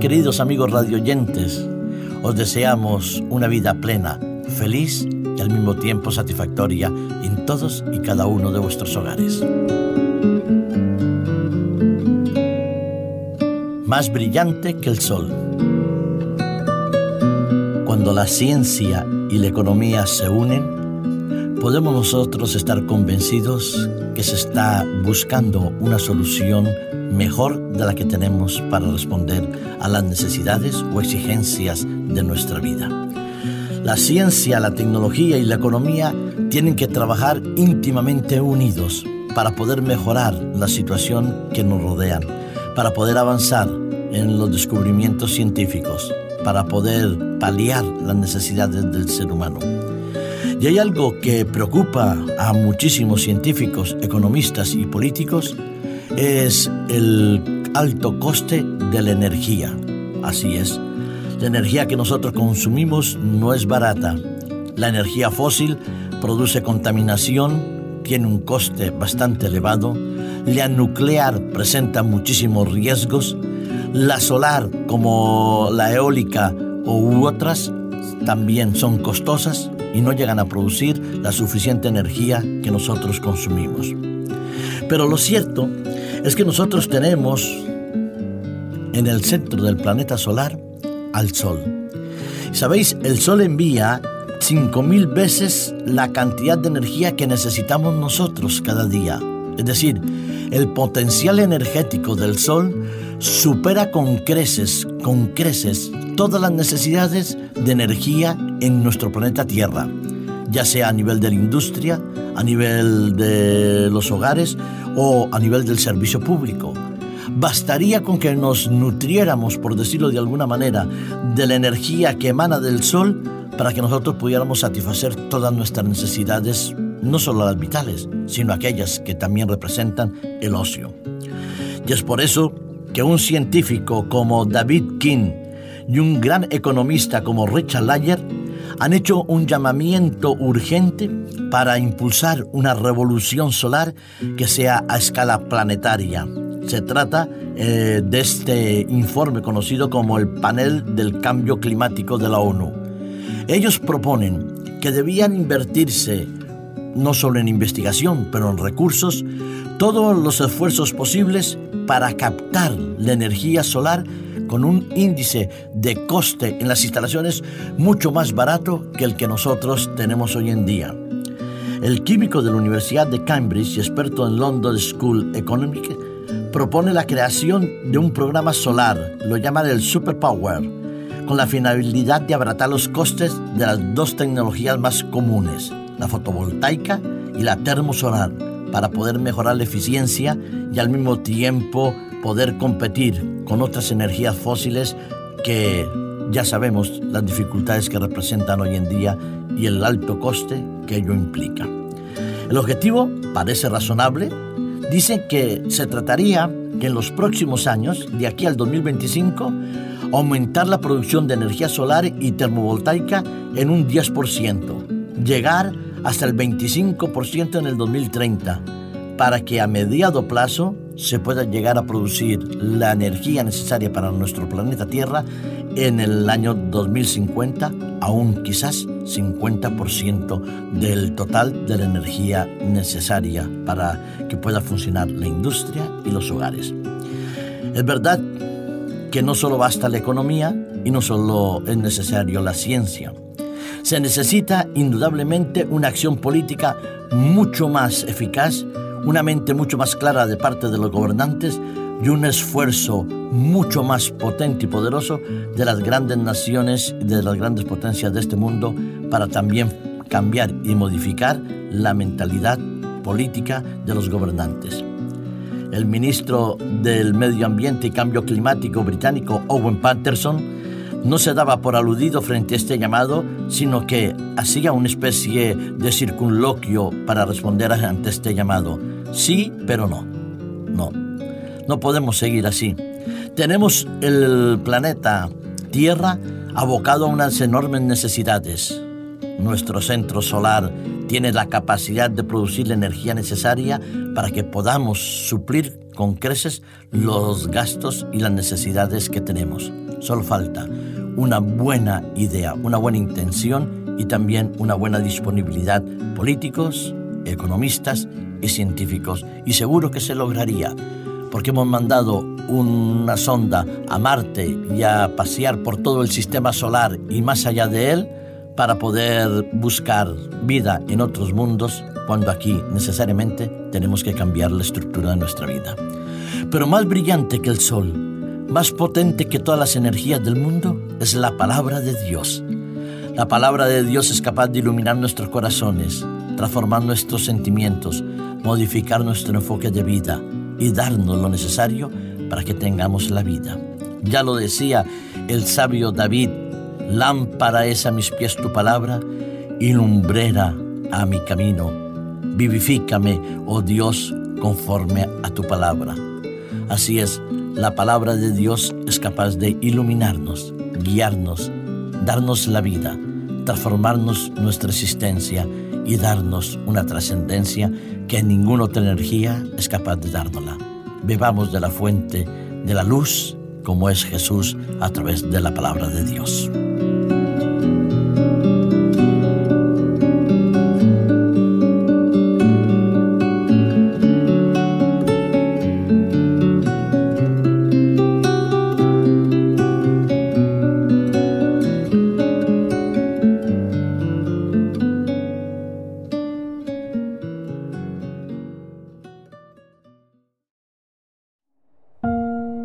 queridos amigos radioyentes, os deseamos una vida plena, feliz y al mismo tiempo satisfactoria en todos y cada uno de vuestros hogares. Más brillante que el sol. Cuando la ciencia y la economía se unen, podemos nosotros estar convencidos que se está buscando una solución mejor de la que tenemos para responder a las necesidades o exigencias de nuestra vida. La ciencia, la tecnología y la economía tienen que trabajar íntimamente unidos para poder mejorar la situación que nos rodean, para poder avanzar en los descubrimientos científicos, para poder paliar las necesidades del ser humano. Y hay algo que preocupa a muchísimos científicos, economistas y políticos es el alto coste de la energía. Así es, la energía que nosotros consumimos no es barata. La energía fósil produce contaminación, tiene un coste bastante elevado. La nuclear presenta muchísimos riesgos. La solar, como la eólica u otras, también son costosas y no llegan a producir la suficiente energía que nosotros consumimos. Pero lo cierto es que nosotros tenemos en el centro del planeta solar al Sol. Sabéis, el Sol envía 5.000 veces la cantidad de energía que necesitamos nosotros cada día. Es decir, el potencial energético del Sol supera con creces, con creces, todas las necesidades de energía en nuestro planeta Tierra, ya sea a nivel de la industria, a nivel de los hogares o a nivel del servicio público. Bastaría con que nos nutriéramos, por decirlo de alguna manera, de la energía que emana del sol para que nosotros pudiéramos satisfacer todas nuestras necesidades, no solo las vitales, sino aquellas que también representan el ocio. Y es por eso que un científico como David King y un gran economista como Richard Layer han hecho un llamamiento urgente para impulsar una revolución solar que sea a escala planetaria. Se trata eh, de este informe conocido como el Panel del Cambio Climático de la ONU. Ellos proponen que debían invertirse no solo en investigación, pero en recursos, todos los esfuerzos posibles para captar la energía solar con un índice de coste en las instalaciones mucho más barato que el que nosotros tenemos hoy en día. El químico de la Universidad de Cambridge y experto en London School Economic propone la creación de un programa solar, lo llaman el Superpower, con la finalidad de abaratar los costes de las dos tecnologías más comunes, la fotovoltaica y la termosolar, para poder mejorar la eficiencia y al mismo tiempo poder competir con otras energías fósiles que ya sabemos las dificultades que representan hoy en día y el alto coste que ello implica. El objetivo parece razonable. Dice que se trataría que en los próximos años, de aquí al 2025, aumentar la producción de energía solar y termovoltaica en un 10%, llegar hasta el 25% en el 2030, para que a mediado plazo se pueda llegar a producir la energía necesaria para nuestro planeta Tierra en el año 2050, aún quizás 50% del total de la energía necesaria para que pueda funcionar la industria y los hogares. Es verdad que no solo basta la economía y no solo es necesario la ciencia. Se necesita indudablemente una acción política mucho más eficaz una mente mucho más clara de parte de los gobernantes y un esfuerzo mucho más potente y poderoso de las grandes naciones y de las grandes potencias de este mundo para también cambiar y modificar la mentalidad política de los gobernantes. El ministro del Medio Ambiente y Cambio Climático británico Owen Patterson no se daba por aludido frente a este llamado, sino que hacía una especie de circunloquio para responder ante este llamado. Sí, pero no. No. No podemos seguir así. Tenemos el planeta Tierra abocado a unas enormes necesidades. Nuestro centro solar tiene la capacidad de producir la energía necesaria para que podamos suplir con creces los gastos y las necesidades que tenemos Solo falta una buena idea, una buena intención y también una buena disponibilidad políticos, economistas y científicos. Y seguro que se lograría, porque hemos mandado una sonda a Marte y a pasear por todo el sistema solar y más allá de él para poder buscar vida en otros mundos cuando aquí necesariamente tenemos que cambiar la estructura de nuestra vida. Pero más brillante que el sol, más potente que todas las energías del mundo, es la palabra de Dios. La palabra de Dios es capaz de iluminar nuestros corazones, transformar nuestros sentimientos, modificar nuestro enfoque de vida y darnos lo necesario para que tengamos la vida. Ya lo decía el sabio David, lámpara es a mis pies tu palabra y lumbrera a mi camino. Vivifícame, oh Dios, conforme a tu palabra. Así es, la palabra de Dios es capaz de iluminarnos, guiarnos, darnos la vida, transformarnos nuestra existencia y darnos una trascendencia que ninguna otra energía es capaz de dárnosla. Bebamos de la fuente de la luz como es Jesús a través de la palabra de Dios.